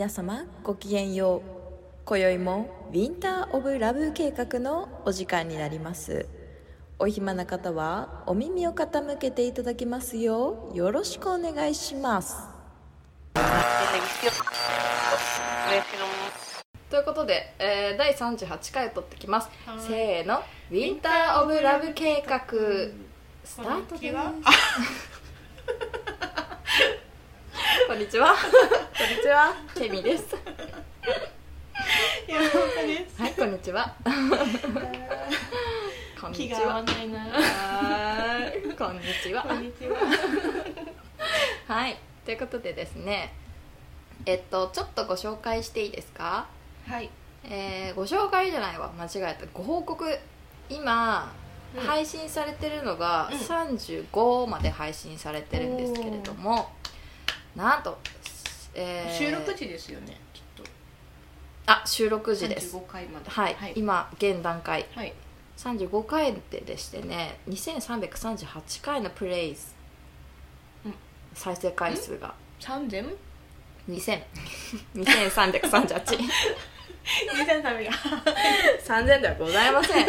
皆様ごきげんよう。今宵もウィンター・オブ・ラブ計画のお時間になります。お暇な方はお耳を傾けていただきますようよろしくお願いします。ということで、えー第38回を撮ってきます。はい。せーのウィンター・オブ・ラブ計画。スタートです にちはこんにちは。こんにちは。ケミです。山岡です。はいこんにちは。こんにちは。こんにちは。こんにちは。はいということでですねえっとちょっとご紹介していいですか？はい。えーご紹介じゃないわ。間違えた。ご報告。今、うん。配信されてるのがうん。35まで配信されてるんですけれどもなんと、えー収録時ですよねきっと。あ収録時です。35回まで。はい、はい。今現段階。はい。35回ででしてね2338回のプレイズ、うん。再生回数が。3000 2000 2338 2000ダメが3000ではございません。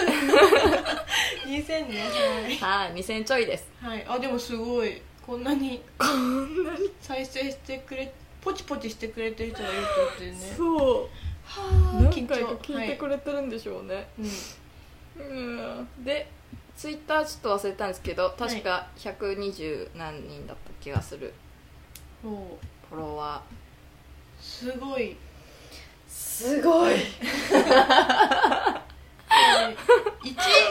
2000ね。はい。2000ちょいです。はいはい。あでもすごいこんなにこんなに。再生してくれポチポチしてくれてる人がいるってことでね。そう。はあ何回か聞いてくれ、れてるんでしょうね、はい。うん。でツイッターちょっと忘れたんですけど確か120何人だった気がする。う。ん、もフォロワうすごい。ーすごい 1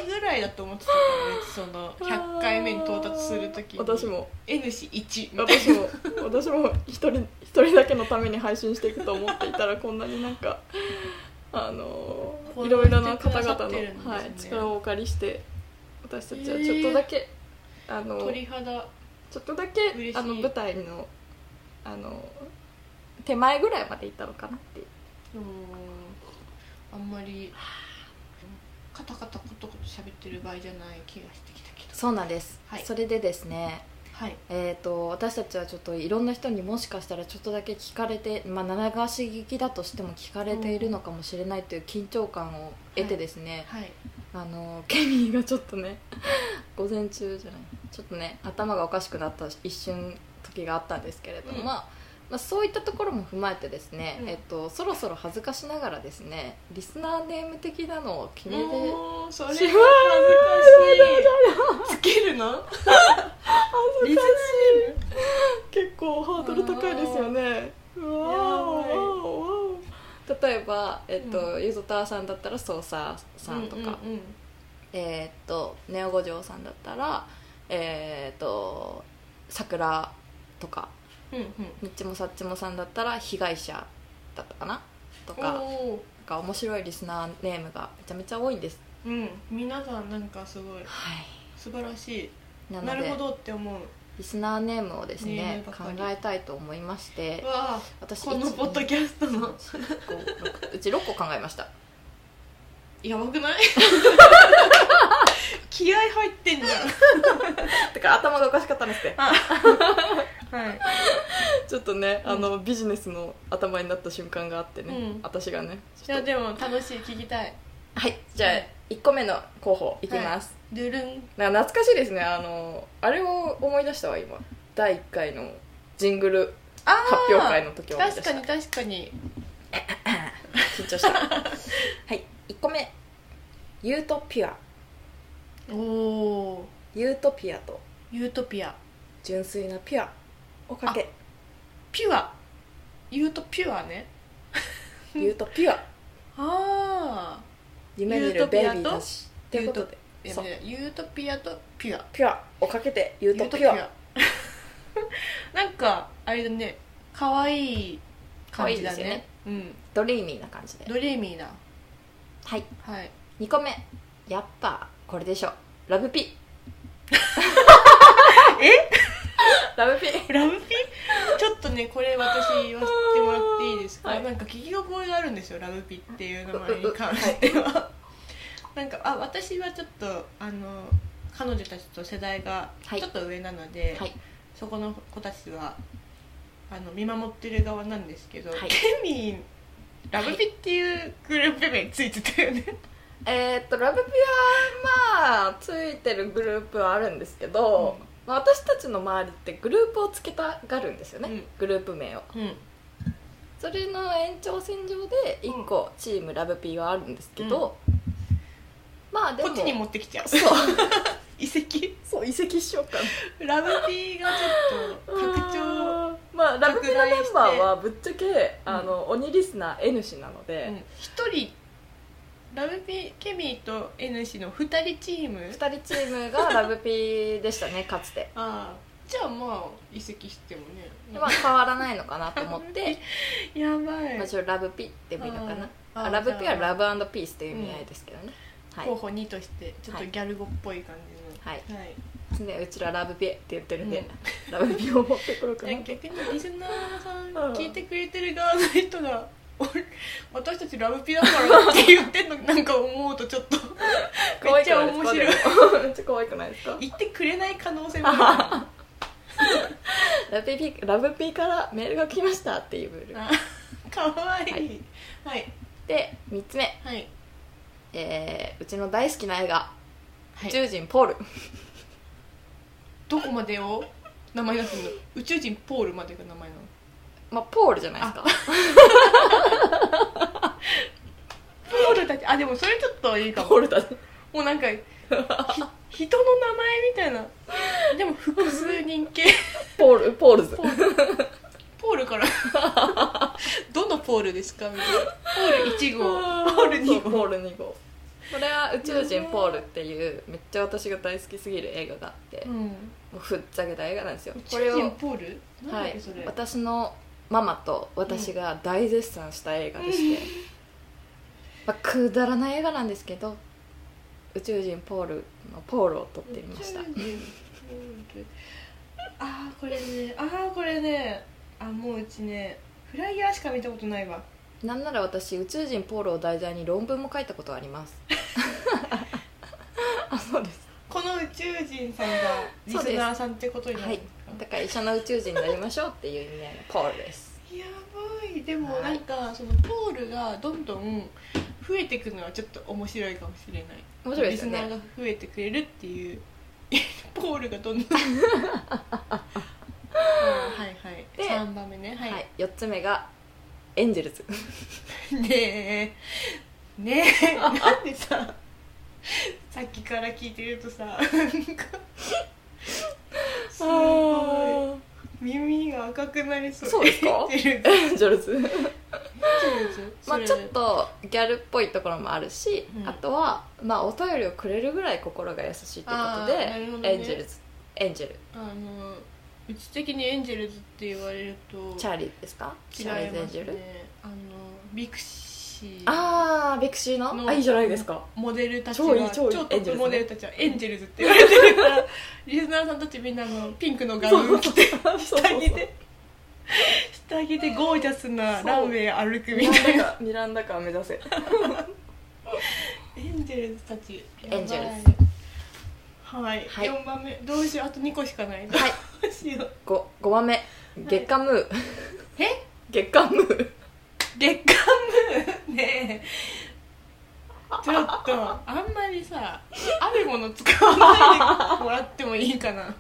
位ぐらいだと思ってたからねその100回目に到達するときに。私も。N 氏1みたい私も。私も。一人一人だけのために配信していくと思っていたらこんなになんかあのいろいろな方々の、ね。はい、力をお借りして私たちはちょっとだけ、あなの鳥肌。ちょっとだけあの舞台のあの手前ぐらいまで行ったのかなってあんまりカタカタコトコト喋ってる場合じゃない気がしてきたけど。そうなんです、はい。それでですねはい。えー、と私たちはちょっといろんな人にもしかしたらちょっとだけ聞かれて、まあ、七流し聞きだとしても聞かれているのかもしれないという緊張感を得てですね、はい。あのケミーがちょっとね 午前中じゃないちょっとね頭がおかしくなった一瞬時があったんですけれども、うん。まあまあ、そういったところも踏まえてですね、うん。えっと、そろそろ恥ずかしながらですねリスナーネーム的なのを決めてそれはし恥まずかしい。つけるの？リス結構ハードル高いですよね。うわ例えば、えっとうゆずたーさんだったらソーサーさんとか、うんうんうん。えーっとネオ五条さんだったらえーっと桜とかうんニッチもサッチもさんだったら被害者だったかな？とうんかなんか面白いリスナーネームがめちゃめちゃ多いんです。うん皆さんなんかすごい。はい。素晴らしい。なのでなるほどって思う。リスナーネームをですね考ムばかり。えたいと思いましてわあ私このポッドキャストの。1 2うち6個考えました。やばくない？気合入ってんじゃん。だから頭がおかしかったんですって。はい。ちょっとね、うん。あのビジネスの頭になった瞬間があってね、うん。私がねじゃあでも楽しい聞きたい。はいじゃあはい。1個目の候補いきます、ドゥルン。なんか懐かしいですね。あのあれを思い出したわ今。第1回のジングル発表会の時を思い出した。確かに確かに。緊張した。はい1個目。ユートピアおおユートピアと。ユートピア。純粋なピュア。をかけ。ピュア。ユートピュアね。ユートピュア。ああ夢見るベイビーたちということで。そう。ユートピアとピュア。ピュア。をかけてユートピュア。なんかあれだね。可愛い感じだね。ね。うん。ドリーミーな感じで。ドリーミーな。はい。はい。2個目。やっぱこれでしょ。ラブピ え？ラブピラブピちょっとねこれ私言わせてもらっていいですか、はい。なんか聞き覚えがあるんですよラブピっていう名前に関しては。なんかあ私はちょっとあの彼女たちと世代がはい。ちょっと上なので、はい。そこの子たちはあの見守ってる側なんですけど、はい。ケミンラブピっていうグループ名ついてたよね、えーっとラブピはまあついてるグループはあるんですけど、うん。まあ私たちの周りってグループをつけたがるんですよね、うん。グループ名を。うん。それの延長線上で1個チームラブピーはあるんですけど、まあでもこっちに持ってきちゃう。そう。遺跡そう移籍しようかな。ラブピがちょっと拡張まあラブピーのメンバーはぶっちゃけ、うん。あの鬼リスナー N 氏なので、うん。一人ラブピケミーと N 氏の2人チーム？2人チームがラブピーでしたね かつて。ああじゃあまあ移籍してもね。でまあ変わらないのかなと思って。やばい。まあ、ラブピってもいいのかな。あラブピはじゃあ。ラブピースという意味合いですけどね、はい。候補2としてちょっとギャル語っぽい感はいじの。はい。ね、うちらラブピって言ってるんで、ラブピを持ってこようかな。逆にリスナーさんうん。聞いてくれてる側の人が俺 私たちラブピだからって言ってんのなんか思うとちょっと。めっちゃ面白い。めっちゃ可愛くないですか？言ってくれない可能性もあラブピラブピからメールが来ましたっていうブル。かわいい。はい。で3つ目、はい。えーうちの大好きな映画「はい。宇宙人ポール」どこまでを？名前出すの？宇宙人ポールまでが名前なの？まあポールじゃないですか。ポールたちあでもそれちょっといいかも。ポールだね。もうなんか ひ人の名前みたいな。でも複数人系。ポールポールズ。ポールから。どのポールですか？みたいな。ポール1号。ポール2号。ポール2号。これは宇宙人ポールっていうめっちゃ私が大好きすぎる映画があって。うん。もうふっちゃけた映画なんですよ。ポール？はい。私のママと私が大絶賛した映画でして、まあ、くだらない映画なんですけど宇宙人ポールのポールを撮ってみました。ああこれねああこれねあもううちねフライヤーしか見たことないわ。なんなら私宇宙人ポールを題材に論文も書いたことがあります。あそうです。この宇宙人さんがリスナーさんってことになる。んですかだから一緒の宇宙人になりましょうっていう意味合いのポールです。やばい。でもはいなんかそのポールがどんどん増えていくのはちょっと面白いかもしれない。面白いですよね。リスナーが増えてくれるっていう ポールがどんどん。あ はいはい。で3番目ね。は、はい。い、4つ目がエンジェルズ ねえ。ねえ。なんでささっきから聞いてるとさなんかすごい。耳が赤くなりそう。そうですか？エンジェルズエンジェルズ。エンジェルズ。まあちょっとギャルっぽいところもあるし、うん。あとはまあお便りをくれるぐらい心が優しいということあで、ね。エンジェルズ。エンジェル。あのうち的にエンジェルズって言われるとチャーリーですか？チャーリーズエンジェル、ねあのビクシーああビクシーの？のあいいじゃないですか。モデルたち超いいは超いい。超トップモデルたちはエンジェルズって言われてるからリスナーさんたちみんなあのピンクのガウン着て下着で下着でゴージャスなランウェイ歩くみたいな。ミランダ・カー目指せ。エンジェルズたちエンジェルズ。はい、はい。4番目。どうしよう？あと2個しかない。どはい。うしよう。5, 5番目。月刊ムー、え？月刊ムー月刊ムーねえちょっとあんまりさあるもの使わないでもらってもいいかな。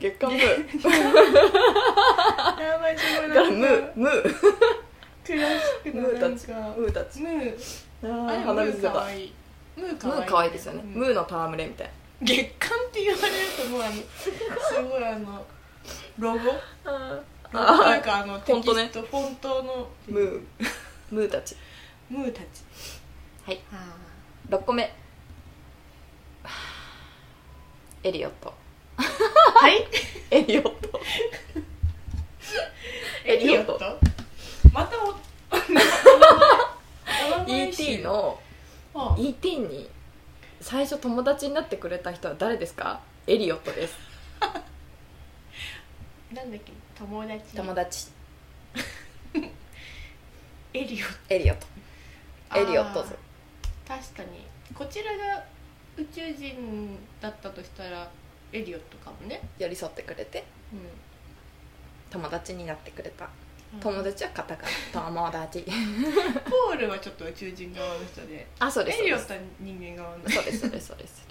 月刊ムー。やばいすごいだからなんムーかムークラシックムーたちのなんかムーたち。ムーあれムーかわいい。ムーかムわいいー可愛いですよね、うん。ムーの戯れみたい月刊って言われるともうあのすごいあのロゴ？ロゴとあいうかあのテキストフォントの。ムー。ムーたち。ムーたち。はい。あ6個目。エリオット。ーはい？エリオット。エリオット。またお ET のあ ET に最初友達になってくれた人は誰ですか？エリオットですなんだっけ？友達友達。エリオエリオット。エリオットズ確かに。こちらが宇宙人だったとしたらエリオットかもね。寄り添ってくれて。うん。友達になってくれた。友達はカタカナ。友達。ポールはちょっと宇宙人側の人で。あそうですエリオットは人間側の。そうですそうですそうです。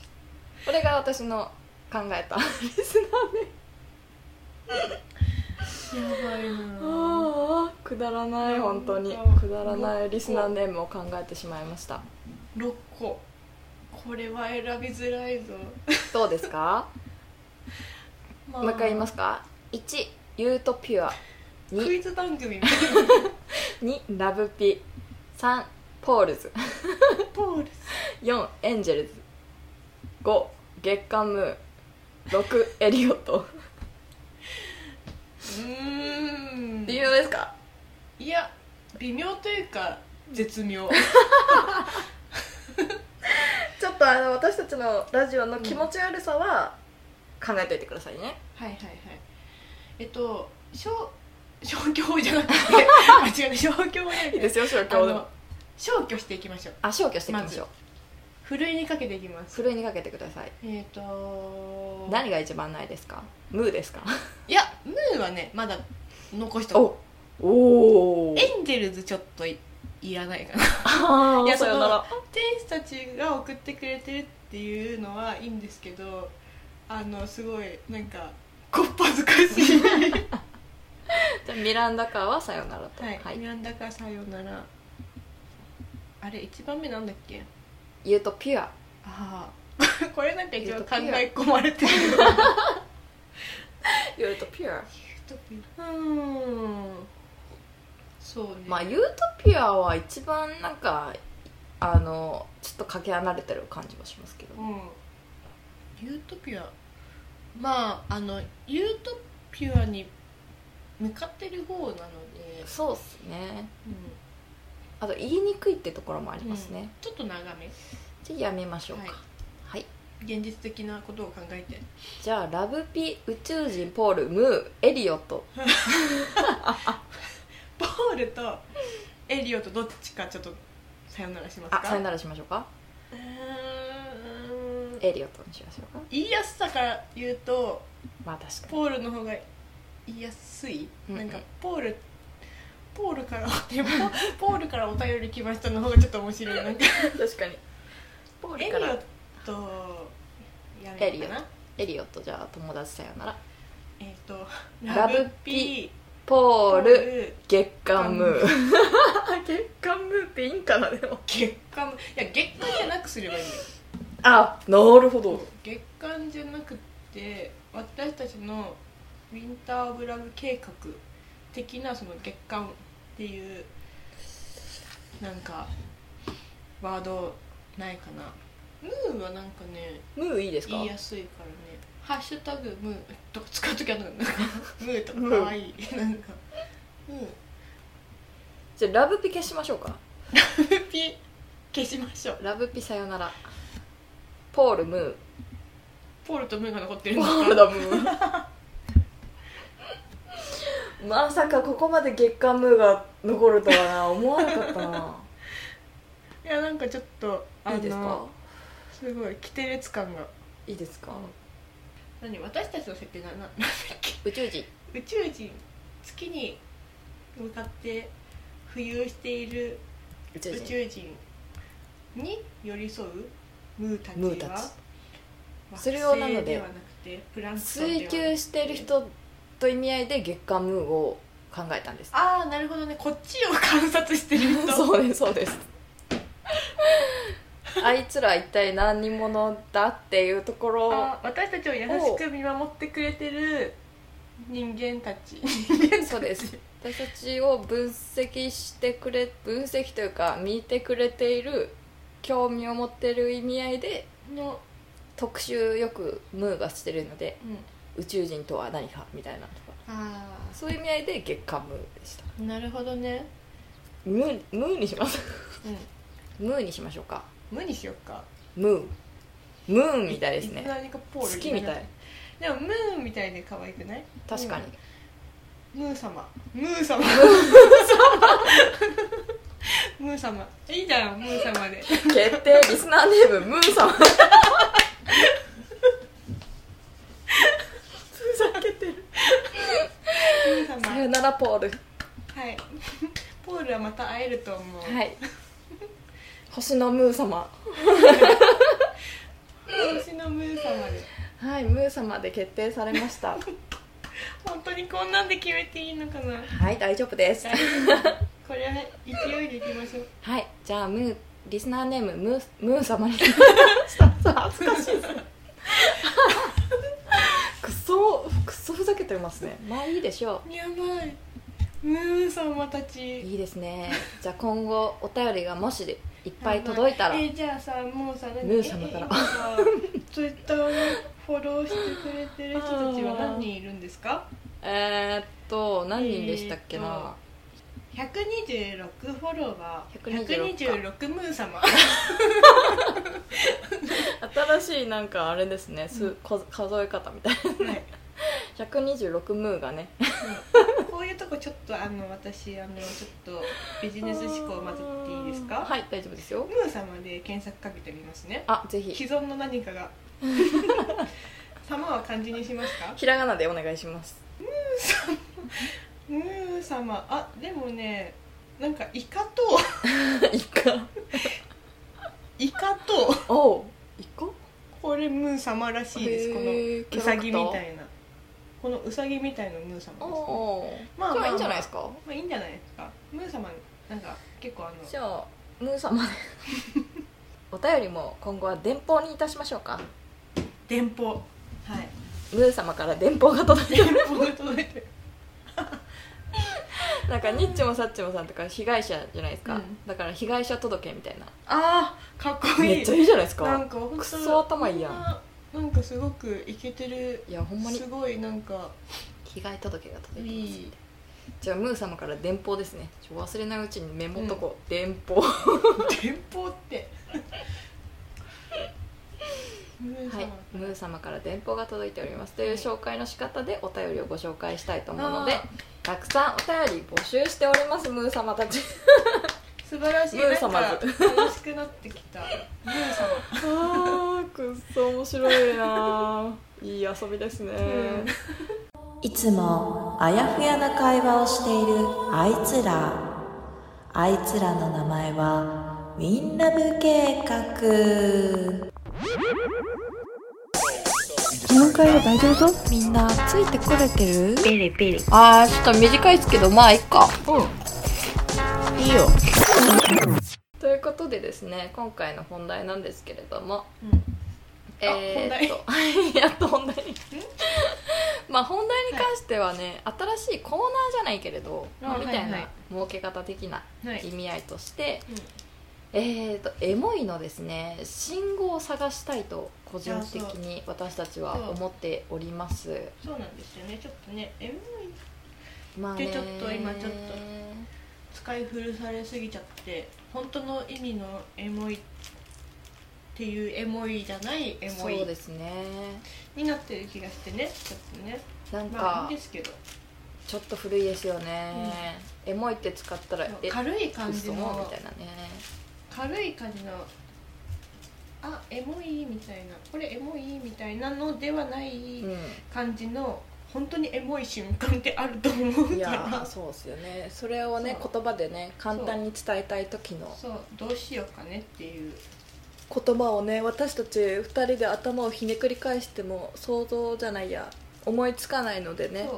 これが私の考えた。リスナやばいな。ーあくだらない本当に。くだらないリスナーネームを考えてしまいました。6個。これは選びづらいぞ、どうですか？まもう一回言いますか？1ユートピュア。ク2イズ番組。みたい2ラブピ3ポールズ。なポール4 エンジェルズ。5月刊ムー。6エリオットうーん。微妙ですか？いや微妙というか絶妙。ちょっとあの私たちのラジオの気持ち悪さは考えておいてくださいね、はいはいはい。えっと消消去法じゃなくて間違えた。消去法じゃなくていいですよ消あ去でも。の消去していきましょう。あ消去していきましょう、ふるいにかけていきます。ふるいにかけてください。えっ、と何が一番ないですか？ムーですか？いやムーはねまだ残しとこおおうエンジェルズちょっといいらないかな。あいやさよなら。天使たちが送ってくれてるっていうのはいいんですけどあのすごいなんかこっぱずかしい。じゃあミランダカーはさよならと。はい、ミランダかさよなら。あれ一番目なんだっけ？ユートピュア。ああ これなんか一番考え込まれてる ユートピュア。うーん。そうね。まあユートピュアは一番なんかあのちょっとかけ離れてる感じはしますけど。うん。ユートピア。まああのユートピュアに向かってる方なので、そうっすね。うん。あと言いにくいってところもありますね、ちょっと長め。じゃあやめましょうか。はいはい、現実的なことを考えて。じゃあラブピ宇宙人ポールムーエリオット。ポールとエリオとどっちかちょっとさよならしますか？あさよならしましょうか。うーん。エリオットにしましょうか。言いやすさから言うとまあ確かポールの方が言いやすい、うんうん。なんかポールポールから ポールからお便り来ましたの方がちょっと面白い。なんか。に確かに。ポエリオットやめようかな？エリオット。じゃあ友達さよなら。えっ、とラブピーポールル。月刊ム。ー月刊ム。ーっていいんかなでも。月間いや月間じゃなくすればいいんだよ。あなるほど。月間じゃなくて私たちのウィンター・オブ・ラブ計画的なその月間っていうなんかワードないかな？ムーはなんかねムーいいですか？言いやすいからね「ハッシュタグムー」とか使う時あるのなんか ムーとかかわいい。なんかムー。じゃあラブピ消しましょうか。ピ消しましょう。ラブピさよなら。ポールムー。ポールとムーが残ってるポんですか？ールだムー。まさかここまで月刊ムーが残るとはな思わなかったな。いやなんかちょっとあのいいですか？すごいキテレツ感がいいですか？何？私たちの設定なななんだっけ？宇宙人。宇宙人。月に向かって浮遊している宇宇宙人に寄り添うムーたちはそれをなのでなくてプランクトンではな追求してる人と意味合いで月刊ムーを考えたんです。ああなるほどね。こっちを観察してる人。そうですそうです あいつら一体何者だっていうところあ私たちを優しく見守ってくれてる人間たち。人間たち。そうです。私たちを分析してくれ分析というか見てくれている興味を持ってる意味合いでの、特集よくムーがしてるのでうん、宇宙人とは何かみたいなとか。あそういう意味合いで月刊ムーでした。あなるほどね。ムームーにします。うん。ムーにしましょうか無にしよっか。ムームーンみたいですね。つの間にかポール月みたい。でもムーンみたいで可愛くない？確かに、ムー様。ムー様。ムー様。いいじゃんムー様で。決定。リスナーネームムーさんふざけてる。ムー様。よならポール。はい。ポールはまた会えると思う、はい星のムー様。星のムー様で。はいムー様で決定されました。本当にこんなんで決めていいのかな。はい大丈夫です。これは勢いでいきましょう。はいじゃあムーリスナーネームムームー様に。恥ずかしいです。ねくっそくっそふざけてますね。まあいいでしょやばい。ムー様たうち。いいですね。じゃあ今後お便りがもしいっぱい届いたら。えじゃあさもうさ何？ムー様から。ツイッターをフォローしてくれてる人たちは何人いるんですか？えー、っと何人でしたっけな、えーと126フォロワー。126 126ムー様。新しいなんかあれですね、すこ数え方みたいな。はい。126ムーがね。こういうとこちょっとあの私あのちょっとビジネス思考を混ぜていいですか？はい大丈夫ですよ。ムー様で検索かけてみますね。あぜひ。既存の何かが。様は漢字にしますか？ひらがなでお願いします。ムー様。あでもねなんかイカと。イカ。イカと。おうイカ？これムー様らしいです。このウサギみたいなこのウサギみたいなムー様です、ね、おおまあまあまあじゃあいいんじゃないですか？まあいいんじゃないですか。ムー様なんか結構あのじゃあムー様で。お便りも今後は電報にいたしましょうか。電報。はい。ムー様から電報が届いて電報が届いてる。なんかニッチもサッチもさんとか被害者じゃないですか、うん。だから被害者届みたいな。あーかっこいい。めっちゃいいじゃないですか。なんか本当くっそ頭いいやん。こななんかすごくイケてる。いやほんまに。すごいなんか。被害届が届いてます。いい。じゃあムー様から電報ですね。ちょ忘れないうちにメモっとこう、電報。は 電報って。ムー様。い。ムー様から電報が届いております。という紹介の仕方でお便りをご紹介したいと思うのであたくさんお便り募集しておりますムー様たち。素晴らしい。ムー様なんか楽しくなってきた。ムー様 くっそ面白いな。いい遊びですね、ん。いつもあやふやな会話をしているあいつら。あいつらの名前はウィンラブ計画。この会話大丈夫？みんなついてこれてる？ペリペリあーちょっと短いですけどまあいっか。いいよ。ということでですね今回の本題なんですけれどもうん。えー、っとやっと本題。にまあ本題に関してはね、新しいコーナーじゃないけれど、まああみたい。なはいはい儲け方的なはい意味合いとして、うん。えー、とエモいのですね信号を探したいと個人的に私たちは思っております。そうなんですよね。ちょっとねエモい。まあでちょっと今ちょっと使い古されすぎちゃって本当の意味のエモいっていうエモいじゃないエモそういですね。になってる気がしてねちょっとね。なんか、まあいいんですけど。ちょっと古いですよね、エモいって使ったらえ軽い感じ嘘みのたいなね。軽い感じのあエモいみたいな。これエモいみたいなのではない感じの本当にエモい瞬間ってあると思ううん、いかやらそうですよね。それをね言葉でね簡単に伝えたい時のそう。どうしようかねっていう。言葉をね私たち2人で頭をひねくり返しても想像じゃないや思いつかないのでね。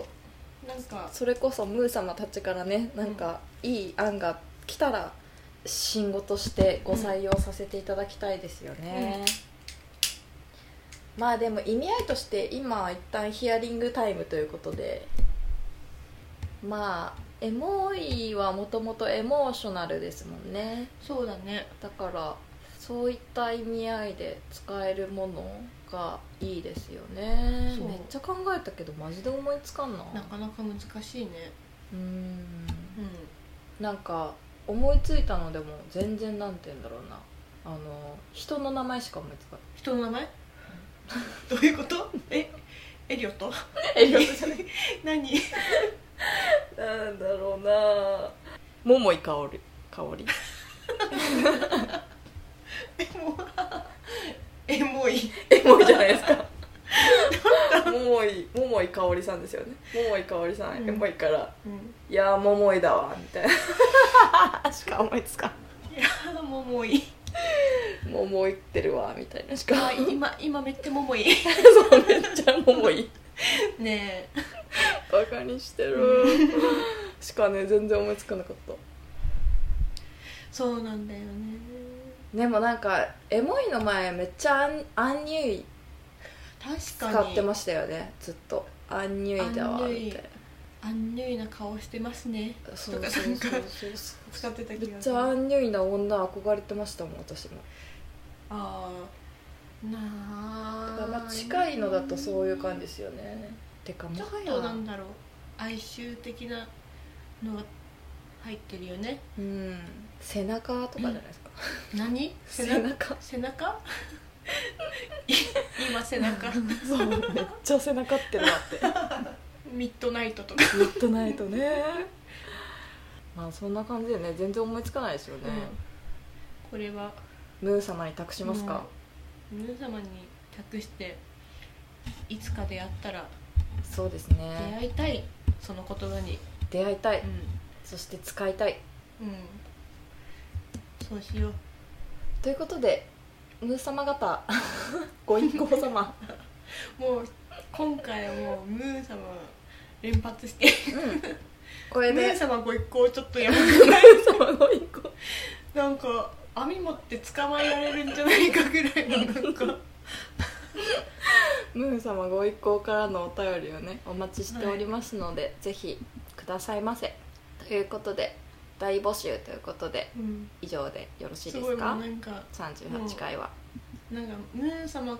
なんか。それこそムー様たちからねなんかいい案が来たら信号としてご採用させていただきたいですよね、まあでも意味合いとして今一旦ヒアリングタイムということでまあエモいはもともとエモーショナルですもんね。そうだね。だからそういった意味合いで使えるものがいいですよね。めっちゃ考えたけどマジで思いつかんな。なかなか難しいね。うーん。うん。なんか思いついたのでも全然なんて言うんだろうな。あの人の名前しか思いつかない。人の名前？どういうこと？えエリオット？エリオットじゃない。何？なんだろうな。桃井かおり。香り。エモい。エモいじゃないですか。桃井桃井かおりさんですよね。桃井かおりさん、うん。エモいから。うん「いやー桃井だわ」みたいな。しか思いつかん。いや桃い 桃井ってるわみたいな。しかあ今今めっちゃ桃い そうめっちゃ桃井ねえ。バカにしてる。しかね全然思いつかなかった。そうなんだよね。でもなんかエモいの前めっちゃアンニュイ確使かに。ってましたよねずっと。アンニュイだわみたいアンニュイな顔してますね。なそうとかそうそうなんかそう。使ってた気めっがする。ちゃアンニュイな女憧れてましたもん私も。ああなあだからまあ近いのだとそういう感じですよね。てかもちょっとなんだろう哀愁的なのが入ってるよね。うん。背中とかじゃないですか、何？背中？背中？い今背中。そうめっちゃ背中ってるなってミッドナイトとか、ミッドナイトね。まあそんな感じでね。全然思いつかないですよね、これは。ムー様に託しますか、皆様に託していつか出会ったらそうです出ね会いたい。その言葉に。出会いたい、うそして使いたい。ん、うん、そうしよう。ということでムー様方 ご一行様。もう今回はもうムー様連発して。うん。これで。ムー様ご一行ちょっとやばムー様ご一行。なんか網持って捕まえられるんじゃないかぐらいのなんか。ムー様ご一行からのお便りをねお待ちしておりますので、ぜひくださいませ。ということで大募集ということでうん。以上でよろしいすごいもうですかなんか38回は。なんかムー様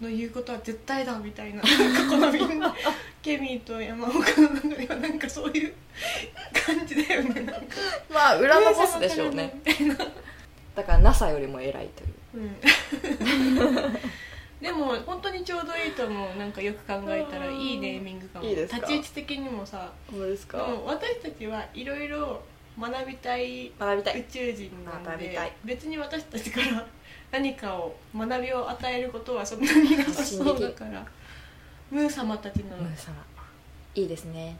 の言うことは絶対だみたいななんかこのみんなケミーと山岡の中ではなんかそういう感じだよねなんか。まあ裏のボスでしょうね。だから NASA よりも偉いという。うん。でも本当にちょうどいいと思う。なんかよく考えたらいいネーミングかも。いいですか？立ち位置的にもさ。これですでも私たちはいろいろ学びたい宇学びたい。宙人なんで学びたい。別に私たちから 何かを学びを与えることはそんなになさそうだから。ムー様たちのムー様。いいですね。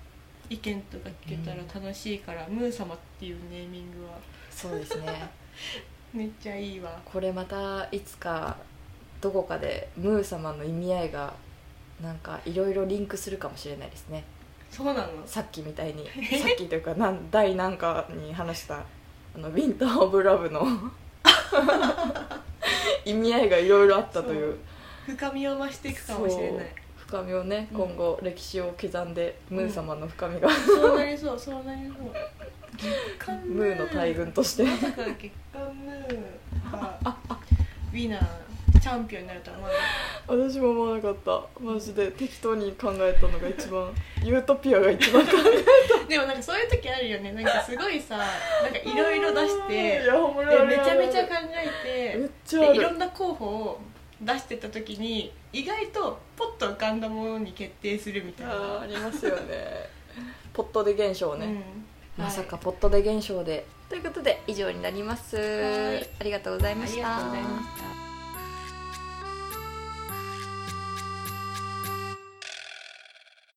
意見とか聞けたら楽しいから、ムー様っていうネーミングは。そうですね。めっちゃいいわ。これまたいつかどこかでムー様の意味合いがなんかいろいろリンクするかもしれないですねそうなの？さっきみたいに さっきというかなん第何かに話したあのウィンター・オブ・ラブの 意味合いがいろいろあったという。深みを増していくかもしれない。深みをねうん。今後歴史を刻んで、ムー様の深みが。そうなりそうそうなりそう。ムー。の大群として。まさか月刊ムーがウィナーチャンピオンになるとは思わな私も思わなかった。マジで。適当に考えたのが一番。ユートピアが一番考え でもなんかそういう時あるよね。なんかすごいさなんかいろいろ出して いやほんまにであるめちゃめちゃ考えめってちゃいろんるな候補を出してた時に意外とポッと浮かんだものに決定するみたいな。あーありますよね。ポットで現象ね、うん。まさかポットで現象で。ということで以上になります。はい。ありがとうございました